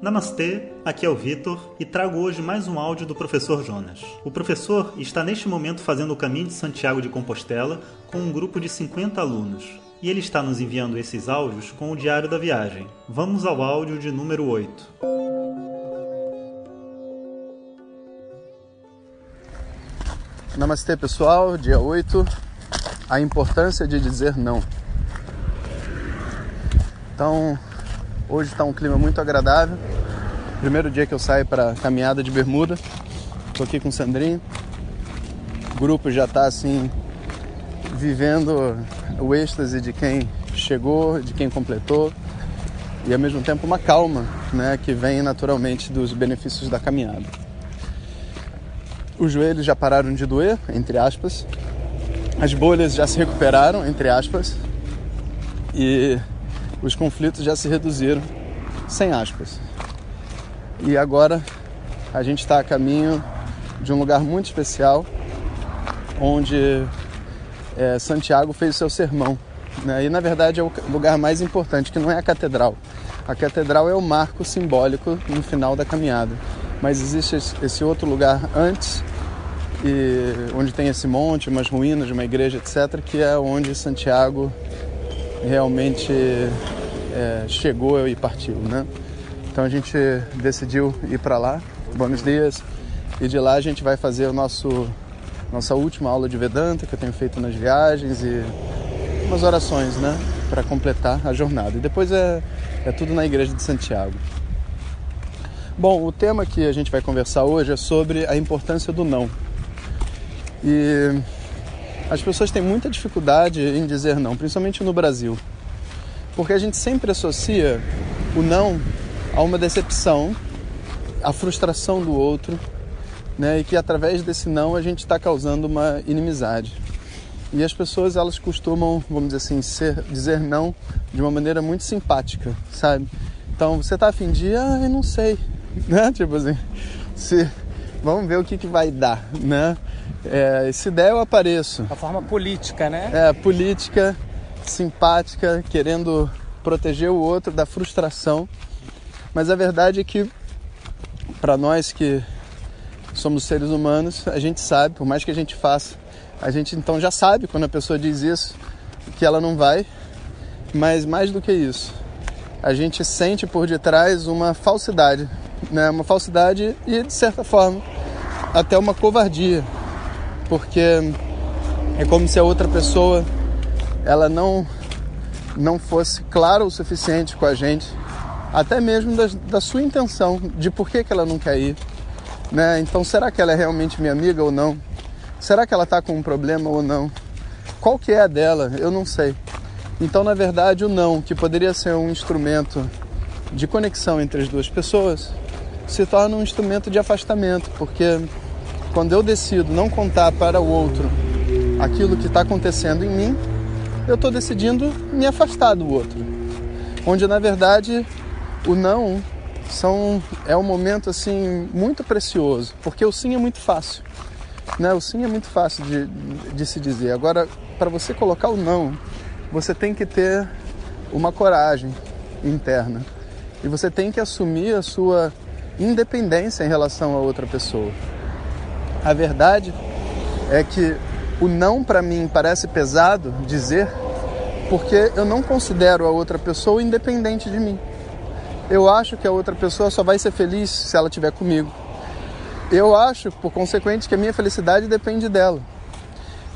Namastê, aqui é o Vitor e trago hoje mais um áudio do professor Jonas. O professor está neste momento fazendo o caminho de Santiago de Compostela com um grupo de 50 alunos. E ele está nos enviando esses áudios com o diário da viagem. Vamos ao áudio de número 8. Namastê pessoal, dia 8. A importância de dizer não. Então, Hoje está um clima muito agradável. Primeiro dia que eu saio para caminhada de bermuda. Estou aqui com o Sandrinho. O grupo já está assim vivendo o êxtase de quem chegou, de quem completou e ao mesmo tempo uma calma, né, que vem naturalmente dos benefícios da caminhada. Os joelhos já pararam de doer, entre aspas. As bolhas já se recuperaram, entre aspas. E os conflitos já se reduziram, sem aspas. E agora a gente está a caminho de um lugar muito especial, onde é, Santiago fez seu sermão. Né? E na verdade é o lugar mais importante, que não é a catedral. A catedral é o marco simbólico no final da caminhada. Mas existe esse outro lugar antes, e onde tem esse monte, umas ruínas de uma igreja, etc., que é onde Santiago realmente é, chegou e partiu, né? Então a gente decidiu ir para lá, Buenos Dias, e de lá a gente vai fazer o nosso nossa última aula de Vedanta que eu tenho feito nas viagens e umas orações, né, para completar a jornada. E depois é, é tudo na igreja de Santiago. Bom, o tema que a gente vai conversar hoje é sobre a importância do não. E as pessoas têm muita dificuldade em dizer não, principalmente no Brasil. Porque a gente sempre associa o não a uma decepção, a frustração do outro, né? E que através desse não a gente está causando uma inimizade. E as pessoas elas costumam, vamos dizer assim, ser, dizer não de uma maneira muito simpática, sabe? Então você tá afim de, ah, eu não sei, né? Tipo assim, se, vamos ver o que, que vai dar, né? É, se der, eu apareço. A forma política, né? É, política, simpática, querendo proteger o outro da frustração. Mas a verdade é que, para nós que somos seres humanos, a gente sabe, por mais que a gente faça, a gente então já sabe quando a pessoa diz isso, que ela não vai. Mas mais do que isso, a gente sente por detrás uma falsidade, né? Uma falsidade e de certa forma até uma covardia porque é como se a outra pessoa ela não não fosse clara o suficiente com a gente, até mesmo da, da sua intenção de por que, que ela não quer ir, né? Então será que ela é realmente minha amiga ou não? Será que ela está com um problema ou não? Qual que é a dela? Eu não sei. Então, na verdade, o não, que poderia ser um instrumento de conexão entre as duas pessoas, se torna um instrumento de afastamento, porque quando eu decido não contar para o outro aquilo que está acontecendo em mim, eu estou decidindo me afastar do outro. Onde na verdade o não são, é um momento assim muito precioso, porque o sim é muito fácil. Né? O sim é muito fácil de, de se dizer. Agora, para você colocar o não, você tem que ter uma coragem interna. E você tem que assumir a sua independência em relação a outra pessoa. A verdade é que o não para mim parece pesado dizer, porque eu não considero a outra pessoa independente de mim. Eu acho que a outra pessoa só vai ser feliz se ela estiver comigo. Eu acho, por consequente, que a minha felicidade depende dela.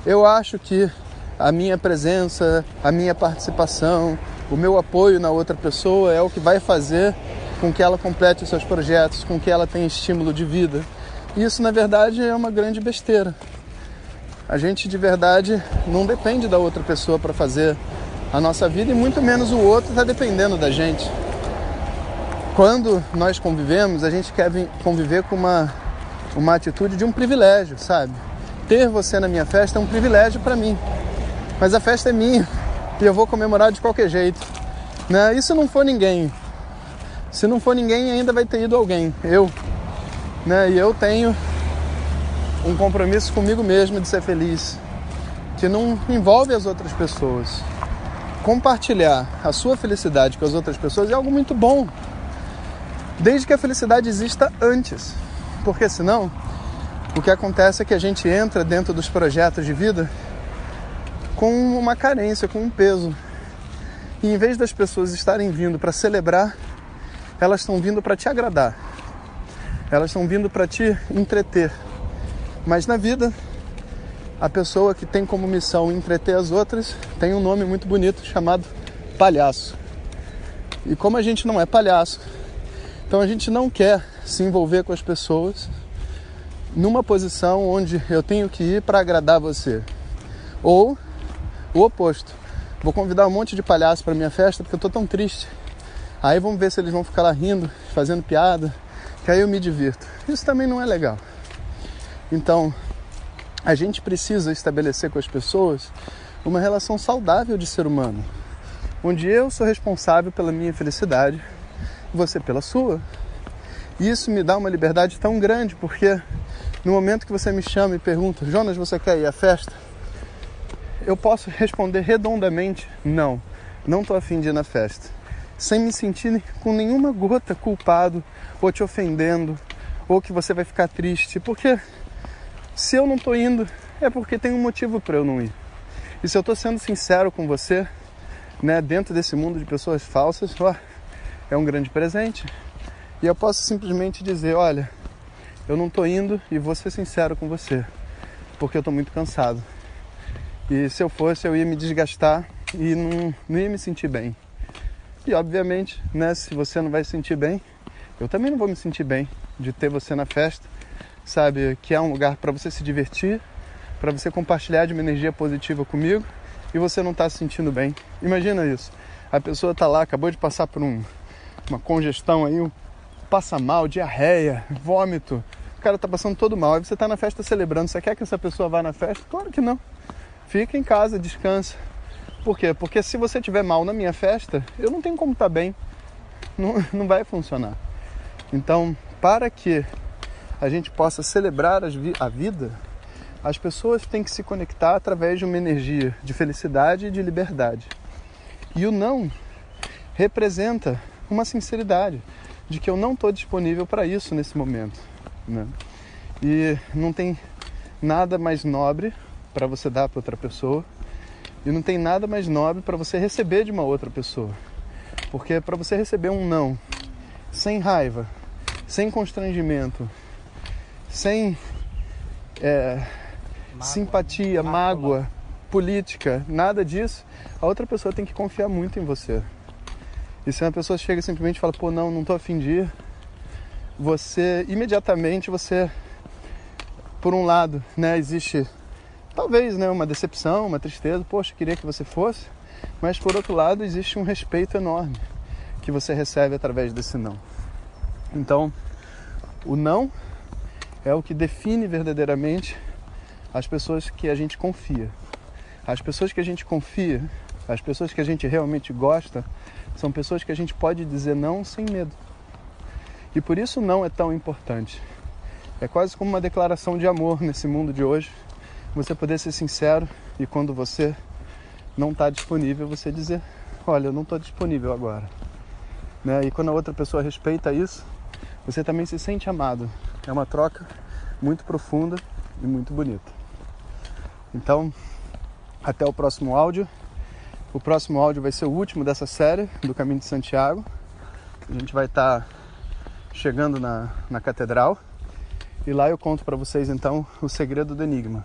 Eu acho que a minha presença, a minha participação, o meu apoio na outra pessoa é o que vai fazer com que ela complete os seus projetos, com que ela tenha estímulo de vida. Isso, na verdade, é uma grande besteira. A gente, de verdade, não depende da outra pessoa para fazer a nossa vida e muito menos o outro está dependendo da gente. Quando nós convivemos, a gente quer conviver com uma, uma atitude de um privilégio, sabe? Ter você na minha festa é um privilégio para mim, mas a festa é minha e eu vou comemorar de qualquer jeito. Né? E se não for ninguém? Se não for ninguém, ainda vai ter ido alguém. Eu, né? E eu tenho um compromisso comigo mesmo de ser feliz, que não envolve as outras pessoas. Compartilhar a sua felicidade com as outras pessoas é algo muito bom. Desde que a felicidade exista antes. Porque senão, o que acontece é que a gente entra dentro dos projetos de vida com uma carência, com um peso. E em vez das pessoas estarem vindo para celebrar, elas estão vindo para te agradar. Elas estão vindo para te entreter. Mas na vida, a pessoa que tem como missão entreter as outras tem um nome muito bonito chamado palhaço. E como a gente não é palhaço, então a gente não quer se envolver com as pessoas numa posição onde eu tenho que ir para agradar você. Ou o oposto. Vou convidar um monte de palhaço para minha festa porque eu tô tão triste. Aí vamos ver se eles vão ficar lá rindo, fazendo piada, que aí eu me divirto. Isso também não é legal. Então, a gente precisa estabelecer com as pessoas uma relação saudável de ser humano, onde eu sou responsável pela minha felicidade, você pela sua. E isso me dá uma liberdade tão grande, porque no momento que você me chama e pergunta, Jonas, você quer ir à festa? Eu posso responder redondamente, não, não estou afim de ir na festa. Sem me sentir com nenhuma gota culpado, ou te ofendendo, ou que você vai ficar triste. Porque se eu não estou indo, é porque tem um motivo para eu não ir. E se eu estou sendo sincero com você, né, dentro desse mundo de pessoas falsas, ó, é um grande presente. E eu posso simplesmente dizer, olha, eu não estou indo e vou ser sincero com você, porque eu estou muito cansado. E se eu fosse, eu ia me desgastar e não, não ia me sentir bem. E obviamente, né, se você não vai se sentir bem, eu também não vou me sentir bem de ter você na festa, sabe? Que é um lugar para você se divertir, para você compartilhar de uma energia positiva comigo e você não está se sentindo bem. Imagina isso. A pessoa está lá, acabou de passar por um, uma congestão aí, um passa mal, diarreia, vômito. O cara tá passando todo mal. Aí você tá na festa celebrando. Você quer que essa pessoa vá na festa? Claro que não. Fica em casa, descansa. Por quê? Porque se você tiver mal na minha festa, eu não tenho como estar tá bem. Não, não vai funcionar. Então, para que a gente possa celebrar a vida, as pessoas têm que se conectar através de uma energia de felicidade e de liberdade. E o não representa uma sinceridade de que eu não estou disponível para isso nesse momento. Né? E não tem nada mais nobre para você dar para outra pessoa e não tem nada mais nobre para você receber de uma outra pessoa. Porque para você receber um não. Sem raiva, sem constrangimento, sem é, mágoa, simpatia, mágoa, mágoa, política, nada disso, a outra pessoa tem que confiar muito em você. E se uma pessoa chega e simplesmente fala, pô, não, não tô afim de ir, você, imediatamente, você, por um lado, né, existe talvez, né, uma decepção, uma tristeza, poxa, queria que você fosse, mas por outro lado, existe um respeito enorme que você recebe através desse não. Então, o não é o que define verdadeiramente as pessoas que a gente confia. As pessoas que a gente confia, as pessoas que a gente realmente gosta, são pessoas que a gente pode dizer não sem medo. E por isso não é tão importante. É quase como uma declaração de amor nesse mundo de hoje. Você poder ser sincero e quando você não está disponível, você dizer: Olha, eu não estou disponível agora. Né? E quando a outra pessoa respeita isso, você também se sente amado. É uma troca muito profunda e muito bonita. Então, até o próximo áudio. O próximo áudio vai ser o último dessa série do Caminho de Santiago. A gente vai estar tá chegando na, na catedral e lá eu conto para vocês então o segredo do enigma.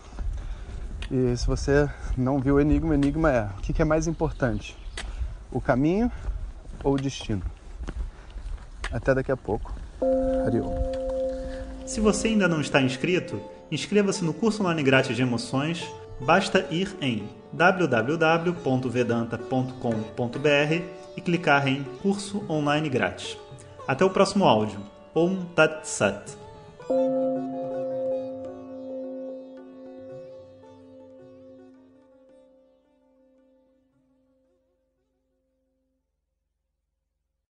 E se você não viu o enigma, o enigma é o que é mais importante: o caminho ou o destino? Até daqui a pouco. Ariô. Se você ainda não está inscrito, inscreva-se no curso online grátis de emoções. Basta ir em www.vedanta.com.br e clicar em Curso Online Grátis. Até o próximo áudio. Om Tat Sat.